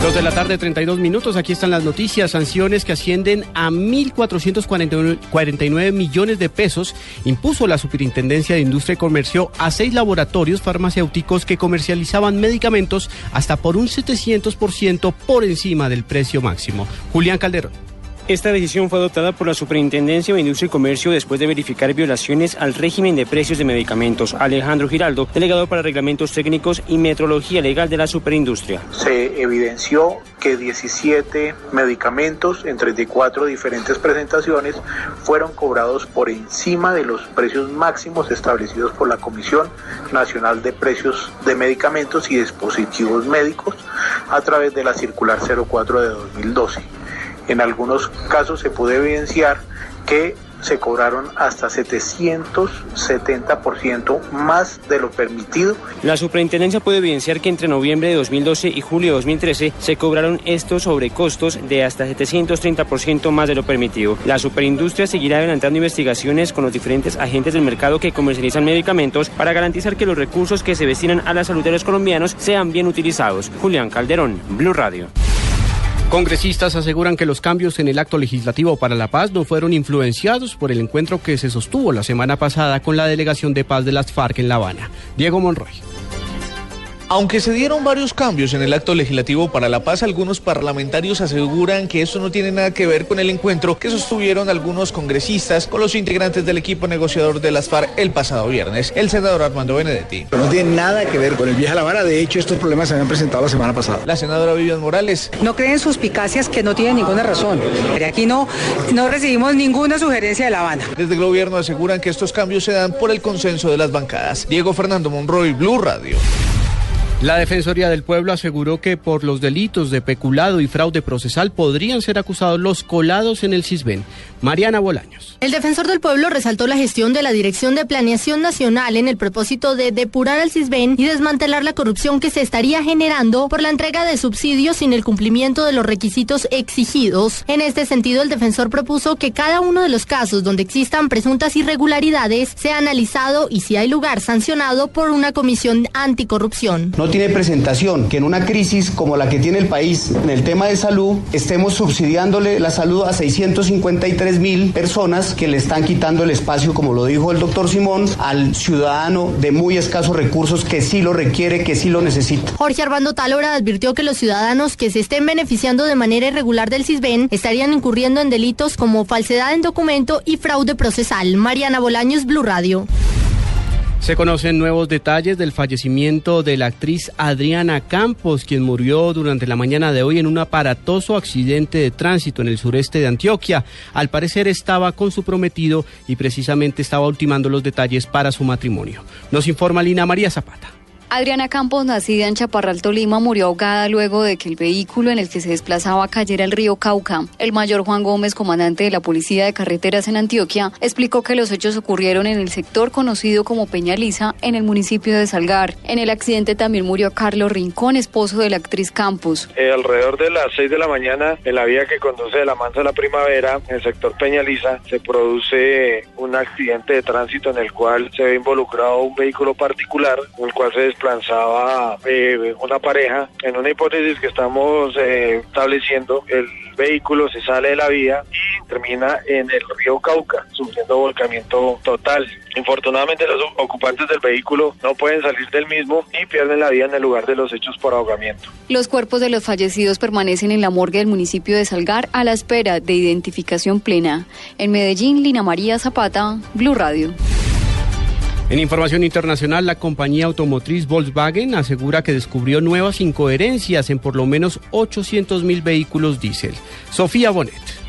Dos de la tarde, 32 minutos. Aquí están las noticias. Sanciones que ascienden a 1.449 millones de pesos impuso la Superintendencia de Industria y Comercio a seis laboratorios farmacéuticos que comercializaban medicamentos hasta por un 700% por encima del precio máximo. Julián Calderón. Esta decisión fue adoptada por la Superintendencia de Industria y Comercio después de verificar violaciones al régimen de precios de medicamentos. Alejandro Giraldo, delegado para reglamentos técnicos y metrología legal de la Superindustria. Se evidenció que 17 medicamentos en 34 diferentes presentaciones fueron cobrados por encima de los precios máximos establecidos por la Comisión Nacional de Precios de Medicamentos y Dispositivos Médicos a través de la Circular 04 de 2012. En algunos casos se puede evidenciar que se cobraron hasta 770% más de lo permitido. La superintendencia puede evidenciar que entre noviembre de 2012 y julio de 2013 se cobraron estos sobrecostos de hasta 730% más de lo permitido. La superindustria seguirá adelantando investigaciones con los diferentes agentes del mercado que comercializan medicamentos para garantizar que los recursos que se destinan a la salud de los colombianos sean bien utilizados. Julián Calderón, Blue Radio. Congresistas aseguran que los cambios en el acto legislativo para la paz no fueron influenciados por el encuentro que se sostuvo la semana pasada con la delegación de paz de las FARC en La Habana. Diego Monroy. Aunque se dieron varios cambios en el acto legislativo para la paz, algunos parlamentarios aseguran que esto no tiene nada que ver con el encuentro que sostuvieron algunos congresistas con los integrantes del equipo negociador de las FARC el pasado viernes. El senador Armando Benedetti. No tiene nada que ver con el viaje a La Habana. De hecho, estos problemas se habían presentado la semana pasada. La senadora Vivian Morales. No creen suspicacias que no tienen ninguna razón. Pero aquí no, no recibimos ninguna sugerencia de La Habana. Desde el gobierno aseguran que estos cambios se dan por el consenso de las bancadas. Diego Fernando Monroy, Blue Radio. La Defensoría del Pueblo aseguró que por los delitos de peculado y fraude procesal podrían ser acusados los colados en el CISBEN. Mariana Bolaños. El defensor del pueblo resaltó la gestión de la Dirección de Planeación Nacional en el propósito de depurar al CISBEN y desmantelar la corrupción que se estaría generando por la entrega de subsidios sin el cumplimiento de los requisitos exigidos. En este sentido, el defensor propuso que cada uno de los casos donde existan presuntas irregularidades sea analizado y si hay lugar sancionado por una comisión anticorrupción. No tiene presentación que en una crisis como la que tiene el país en el tema de salud estemos subsidiándole la salud a 653 mil personas que le están quitando el espacio, como lo dijo el doctor Simón, al ciudadano de muy escasos recursos que sí lo requiere, que sí lo necesita. Jorge Armando Talora advirtió que los ciudadanos que se estén beneficiando de manera irregular del CISBEN estarían incurriendo en delitos como falsedad en documento y fraude procesal. Mariana Bolaños, Blue Radio. Se conocen nuevos detalles del fallecimiento de la actriz Adriana Campos, quien murió durante la mañana de hoy en un aparatoso accidente de tránsito en el sureste de Antioquia. Al parecer estaba con su prometido y precisamente estaba ultimando los detalles para su matrimonio. Nos informa Lina María Zapata. Adriana Campos, nacida en Chaparral, Tolima, murió ahogada luego de que el vehículo en el que se desplazaba cayera al río Cauca. El mayor Juan Gómez, comandante de la Policía de Carreteras en Antioquia, explicó que los hechos ocurrieron en el sector conocido como Peñaliza, en el municipio de Salgar. En el accidente también murió Carlos Rincón, esposo de la actriz Campos. Eh, alrededor de las 6 de la mañana, en la vía que conduce de la Mansa a la Primavera, en el sector Peñaliza, se produce un accidente de tránsito en el cual se ve involucrado un vehículo particular, en el cual se desplazaba eh, una pareja. En una hipótesis que estamos eh, estableciendo, el vehículo se sale de la vía y termina en el río Cauca, sufriendo volcamiento total. Infortunadamente los ocupantes del vehículo no pueden salir del mismo y pierden la vida en el lugar de los hechos por ahogamiento. Los cuerpos de los fallecidos permanecen en la morgue del municipio de Salgar a la espera de identificación plena. En Medellín, Lina María Zapata, Blue Radio. En información internacional, la compañía automotriz Volkswagen asegura que descubrió nuevas incoherencias en por lo menos 800 mil vehículos diésel. Sofía Bonet.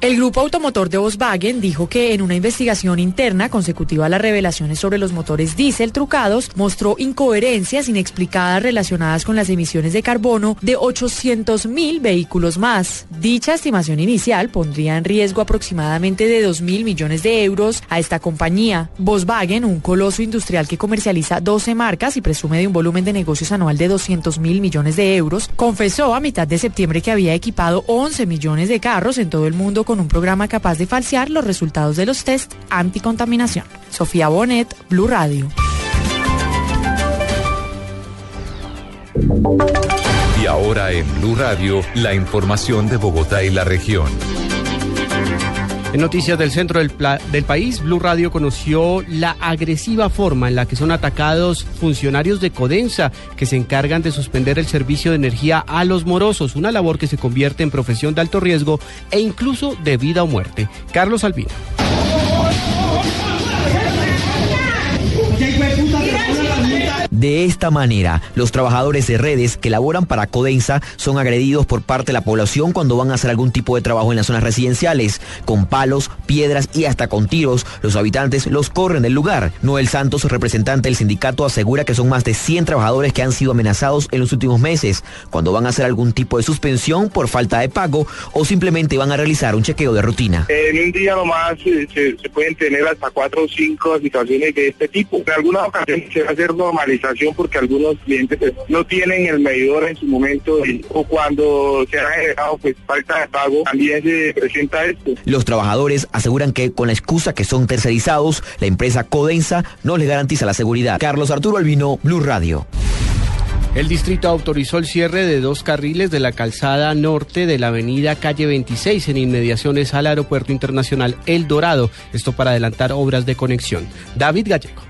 El grupo automotor de Volkswagen dijo que en una investigación interna consecutiva a las revelaciones sobre los motores diésel trucados mostró incoherencias inexplicadas relacionadas con las emisiones de carbono de 800 mil vehículos más. Dicha estimación inicial pondría en riesgo aproximadamente de 2 mil millones de euros a esta compañía. Volkswagen, un coloso industrial que comercializa 12 marcas y presume de un volumen de negocios anual de 200 mil millones de euros, confesó a mitad de septiembre que había equipado 11 millones de carros en todo el mundo con un programa capaz de falsear los resultados de los test anticontaminación. Sofía Bonet, Blue Radio. Y ahora en Blue Radio, la información de Bogotá y la región. En noticias del centro del, país, Blue Radio conoció la agresiva forma en la que son atacados funcionarios de Codensa que se encargan de suspender el servicio de energía a los morosos, una labor que se convierte en profesión de alto riesgo e incluso de vida o muerte. Carlos Albino. De esta manera, los trabajadores de redes que laboran para Codensa son agredidos por parte de la población cuando van a hacer algún tipo de trabajo en las zonas residenciales. Con palos, piedras y hasta con tiros, los habitantes los corren del lugar. Noel Santos, representante del sindicato, asegura que son más de 100 trabajadores que han sido amenazados en los últimos meses cuando van a hacer algún tipo de suspensión por falta de pago o simplemente van a realizar un chequeo de rutina. En un día nomás se, se pueden tener hasta cuatro o cinco situaciones de este tipo. En algunas ocasiones se va a hacer porque algunos clientes pues, no tienen el medidor en su momento o cuando se ha generado pues, falta de pago también se presenta esto. Los trabajadores aseguran que con la excusa que son tercerizados, la empresa Codensa no les garantiza la seguridad. Carlos Arturo Albino, Blue Radio. El distrito autorizó el cierre de dos carriles de la calzada norte de la avenida Calle 26 en inmediaciones al Aeropuerto Internacional El Dorado, esto para adelantar obras de conexión. David Gallego.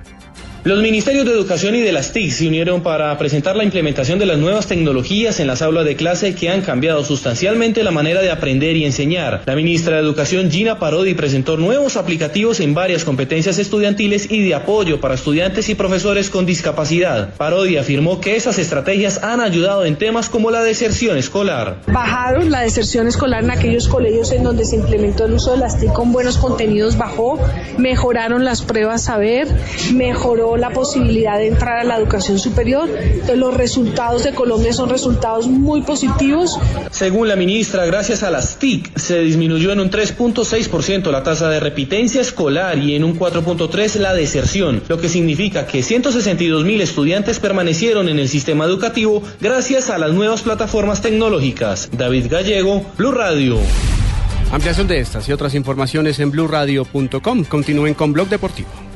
Los ministerios de Educación y de las TIC se unieron para presentar la implementación de las nuevas tecnologías en las aulas de clase que han cambiado sustancialmente la manera de aprender y enseñar. La ministra de Educación, Gina Parodi, presentó nuevos aplicativos en varias competencias estudiantiles y de apoyo para estudiantes y profesores con discapacidad. Parodi afirmó que esas estrategias han ayudado en temas como la deserción escolar. Bajaron la deserción escolar en aquellos colegios en donde se implementó el uso de las TIC con buenos contenidos, bajó, mejoraron las pruebas saber, mejoró la posibilidad de entrar a la educación superior. Entonces, los resultados de Colombia son resultados muy positivos. Según la ministra, gracias a las TIC se disminuyó en un 3.6% la tasa de repitencia escolar y en un 4.3% la deserción, lo que significa que 162 mil estudiantes permanecieron en el sistema educativo gracias a las nuevas plataformas tecnológicas. David Gallego, Blue Radio. Ampliación de estas y otras informaciones en blurradio.com. Continúen con Blog Deportivo.